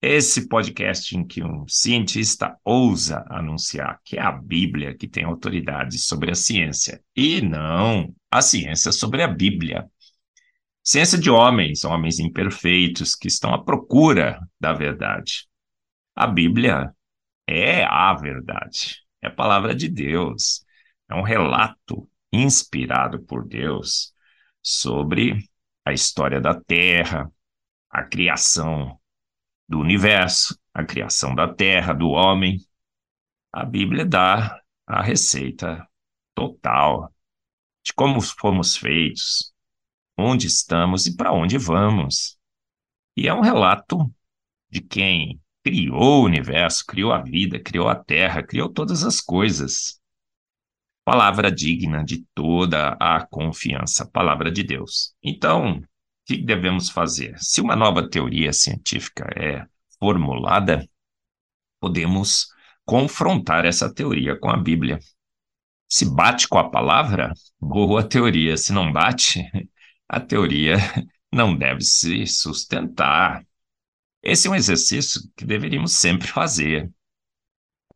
Esse podcast em que um cientista ousa anunciar que é a Bíblia que tem autoridade sobre a ciência e não a ciência sobre a Bíblia. Ciência de homens, homens imperfeitos que estão à procura da verdade. A Bíblia é a verdade, é a palavra de Deus, é um relato inspirado por Deus sobre a história da Terra, a criação do universo, a criação da terra, do homem. A Bíblia dá a receita total de como fomos feitos, onde estamos e para onde vamos. E é um relato de quem criou o universo, criou a vida, criou a terra, criou todas as coisas. Palavra digna de toda a confiança, palavra de Deus. Então, que devemos fazer? Se uma nova teoria científica é formulada, podemos confrontar essa teoria com a Bíblia. Se bate com a palavra, boa teoria. Se não bate, a teoria não deve se sustentar. Esse é um exercício que deveríamos sempre fazer.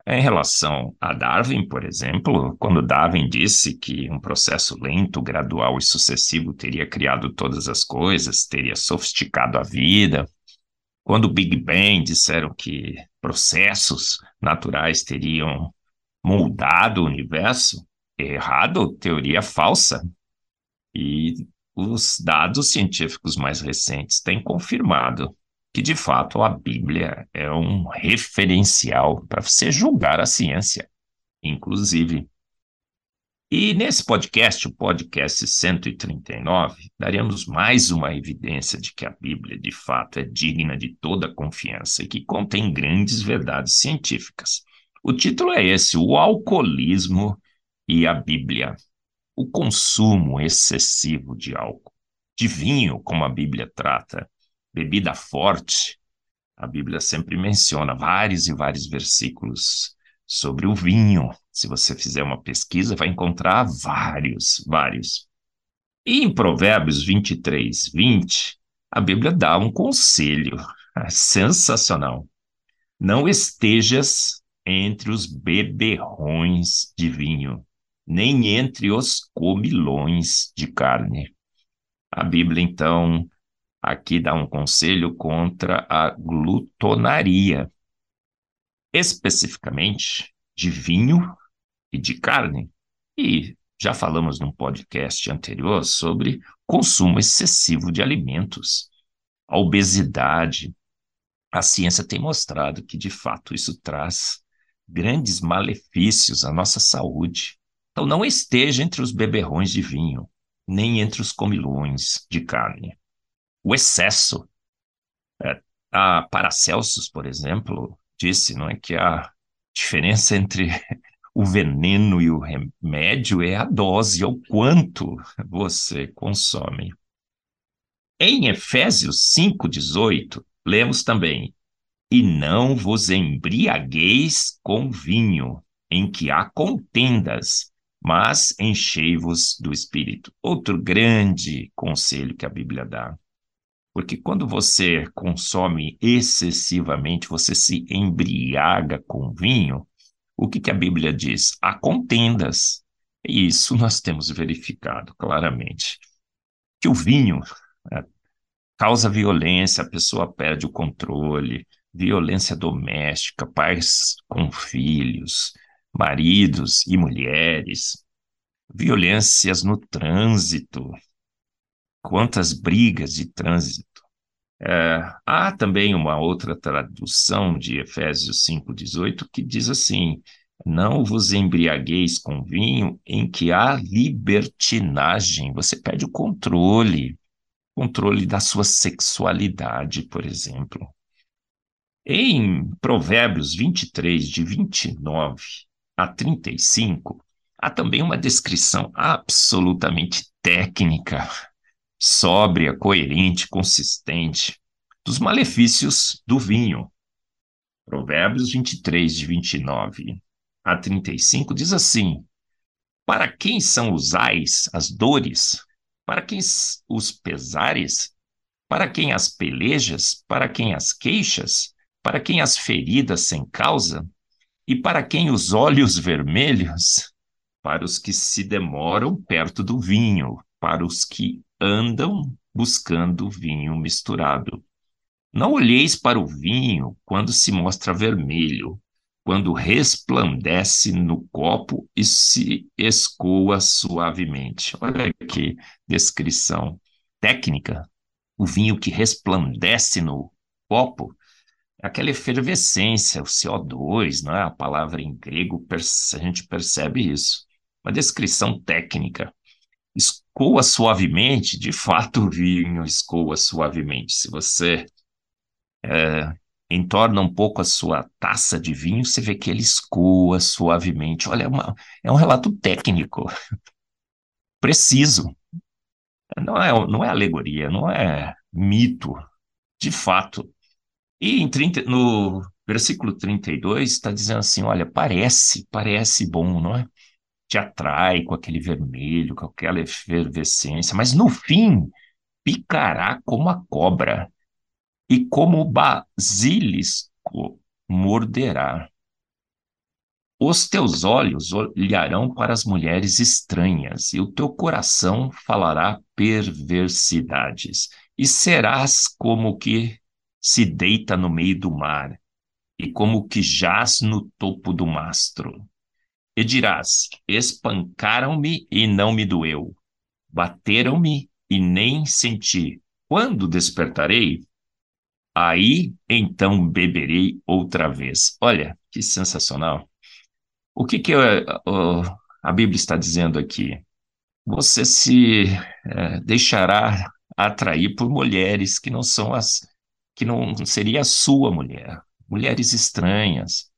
Em relação a Darwin, por exemplo, quando Darwin disse que um processo lento, gradual e sucessivo teria criado todas as coisas, teria sofisticado a vida, quando o Big Bang disseram que processos naturais teriam moldado o universo, errado, teoria falsa. E os dados científicos mais recentes têm confirmado que de fato a Bíblia é um referencial para você julgar a ciência, inclusive. E nesse podcast, o podcast 139, daremos mais uma evidência de que a Bíblia de fato é digna de toda confiança e que contém grandes verdades científicas. O título é esse: O Alcoolismo e a Bíblia. O consumo excessivo de álcool, de vinho, como a Bíblia trata, bebida forte, a Bíblia sempre menciona vários e vários versículos sobre o vinho. Se você fizer uma pesquisa, vai encontrar vários, vários. E em Provérbios 23, 20, a Bíblia dá um conselho sensacional. Não estejas entre os beberrões de vinho, nem entre os comilões de carne. A Bíblia, então, aqui dá um conselho contra a glutonaria, especificamente de vinho e de carne. E já falamos num podcast anterior sobre consumo excessivo de alimentos, a obesidade. A ciência tem mostrado que, de fato, isso traz grandes malefícios à nossa saúde. Então, não esteja entre os beberrões de vinho, nem entre os comilões de carne o excesso. É, a Paracelsus, por exemplo, disse não é, que a diferença entre o veneno e o remédio é a dose, é o quanto você consome. Em Efésios 5,18, lemos também: E não vos embriagueis com vinho, em que há contendas, mas enchei-vos do espírito. Outro grande conselho que a Bíblia dá. Porque quando você consome excessivamente, você se embriaga com vinho, o que, que a Bíblia diz? Há contendas. E isso nós temos verificado claramente. Que o vinho é, causa violência, a pessoa perde o controle, violência doméstica, pais com filhos, maridos e mulheres, violências no trânsito, quantas brigas de trânsito. É, há também uma outra tradução de Efésios 5,18 que diz assim: Não vos embriagueis com vinho em que há libertinagem, você perde o controle, controle da sua sexualidade, por exemplo. Em Provérbios 23, de 29 a 35, Há também uma descrição absolutamente técnica, sóbria, coerente, consistente dos malefícios do vinho. Provérbios 23, de 29 a 35 diz assim: Para quem são os ais, as dores? Para quem os pesares? Para quem as pelejas? Para quem as queixas? Para quem as feridas sem causa? E para quem os olhos vermelhos? Para os que se demoram perto do vinho, para os que andam buscando vinho misturado. Não olheis para o vinho quando se mostra vermelho, quando resplandece no copo e se escoa suavemente. Olha que descrição técnica. O vinho que resplandece no copo é aquela efervescência, o CO2, não é? A palavra em grego, a gente percebe isso. Uma descrição técnica. Escoa suavemente, de fato o vinho escoa suavemente. Se você é, entorna um pouco a sua taça de vinho, você vê que ele escoa suavemente. Olha, é, uma, é um relato técnico, preciso. Não é, não é alegoria, não é mito, de fato. E em 30, no versículo 32 está dizendo assim: olha, parece, parece bom, não é? Te atrai com aquele vermelho, com aquela efervescência, mas no fim picará como a cobra e como basilisco morderá. Os teus olhos olharão para as mulheres estranhas, e o teu coração falará perversidades, e serás como que se deita no meio do mar, e como que jaz no topo do mastro. E dirás: Espancaram-me e não me doeu, bateram-me e nem senti. Quando despertarei, Aí então beberei outra vez. Olha, que sensacional. O que, que a Bíblia está dizendo aqui? Você se é, deixará atrair por mulheres que não são as que não seria a sua mulher, mulheres estranhas.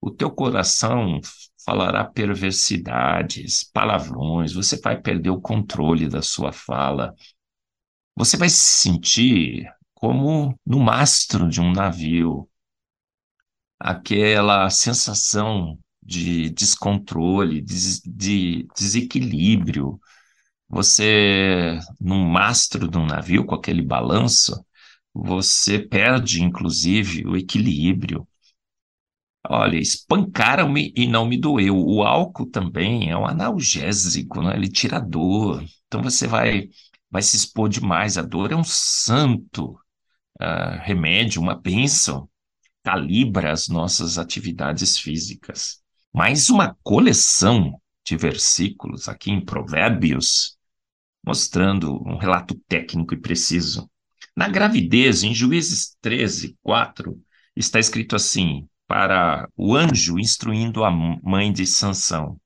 O teu coração falará perversidades, palavrões, você vai perder o controle da sua fala. Você vai se sentir como no mastro de um navio. Aquela sensação de descontrole, de, de desequilíbrio. Você, num mastro de um navio, com aquele balanço, você perde, inclusive, o equilíbrio. Olha, espancaram-me e não me doeu. O álcool também é um analgésico, né? ele tira a dor. Então você vai, vai se expor demais. A dor é um santo uh, remédio, uma bênção, calibra as nossas atividades físicas. Mais uma coleção de versículos aqui em Provérbios, mostrando um relato técnico e preciso. Na gravidez, em Juízes 13, 4, está escrito assim: para o anjo instruindo a mãe de Sansão.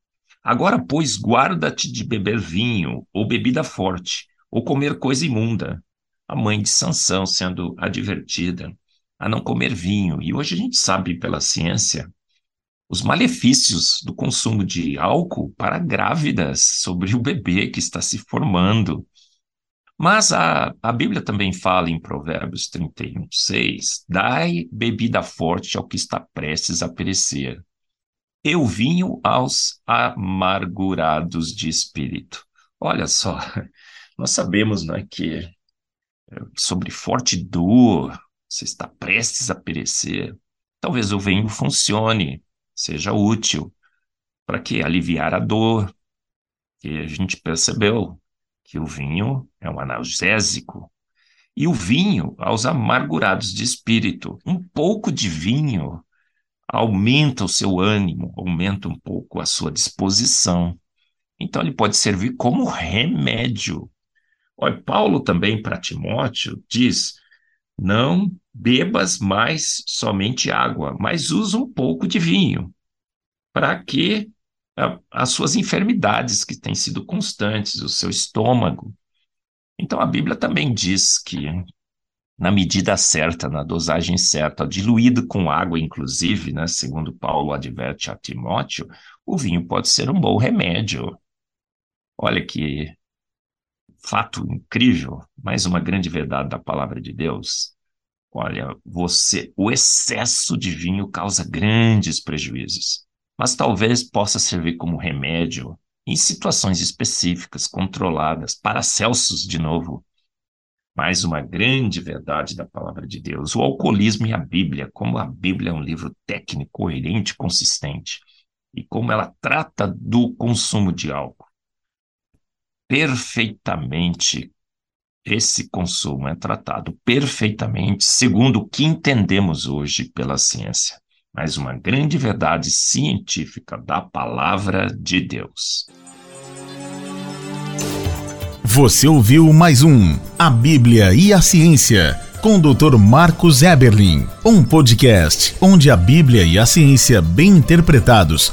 Agora, pois, guarda-te de beber vinho ou bebida forte, ou comer coisa imunda, a mãe de Sansão sendo advertida a não comer vinho. E hoje a gente sabe pela ciência os malefícios do consumo de álcool para grávidas sobre o bebê que está se formando. Mas a, a Bíblia também fala em Provérbios 31, 6: Dai bebida forte ao que está prestes a perecer, e o vinho aos amargurados de espírito. Olha só, nós sabemos né, que sobre forte dor, você está prestes a perecer, talvez o vinho funcione, seja útil. Para que aliviar a dor? Que a gente percebeu que o vinho é um analgésico. E o vinho, aos amargurados de espírito, um pouco de vinho aumenta o seu ânimo, aumenta um pouco a sua disposição. Então, ele pode servir como remédio Olha, Paulo também para Timóteo diz: não bebas mais somente água, mas usa um pouco de vinho, para que as suas enfermidades que têm sido constantes, o seu estômago. Então a Bíblia também diz que na medida certa, na dosagem certa, diluído com água, inclusive, né, segundo Paulo adverte a Timóteo, o vinho pode ser um bom remédio. Olha que fato incrível, mais uma grande verdade da palavra de Deus. Olha, você, o excesso de vinho causa grandes prejuízos, mas talvez possa servir como remédio em situações específicas, controladas, para Celsius de novo. Mais uma grande verdade da palavra de Deus, o alcoolismo e a Bíblia, como a Bíblia é um livro técnico, coerente, consistente, e como ela trata do consumo de álcool. Perfeitamente, esse consumo é tratado perfeitamente segundo o que entendemos hoje pela ciência mas uma grande verdade científica da palavra de Deus. Você ouviu mais um A Bíblia e a Ciência com o Dr. Marcos Eberlin, um podcast onde a Bíblia e a ciência bem interpretados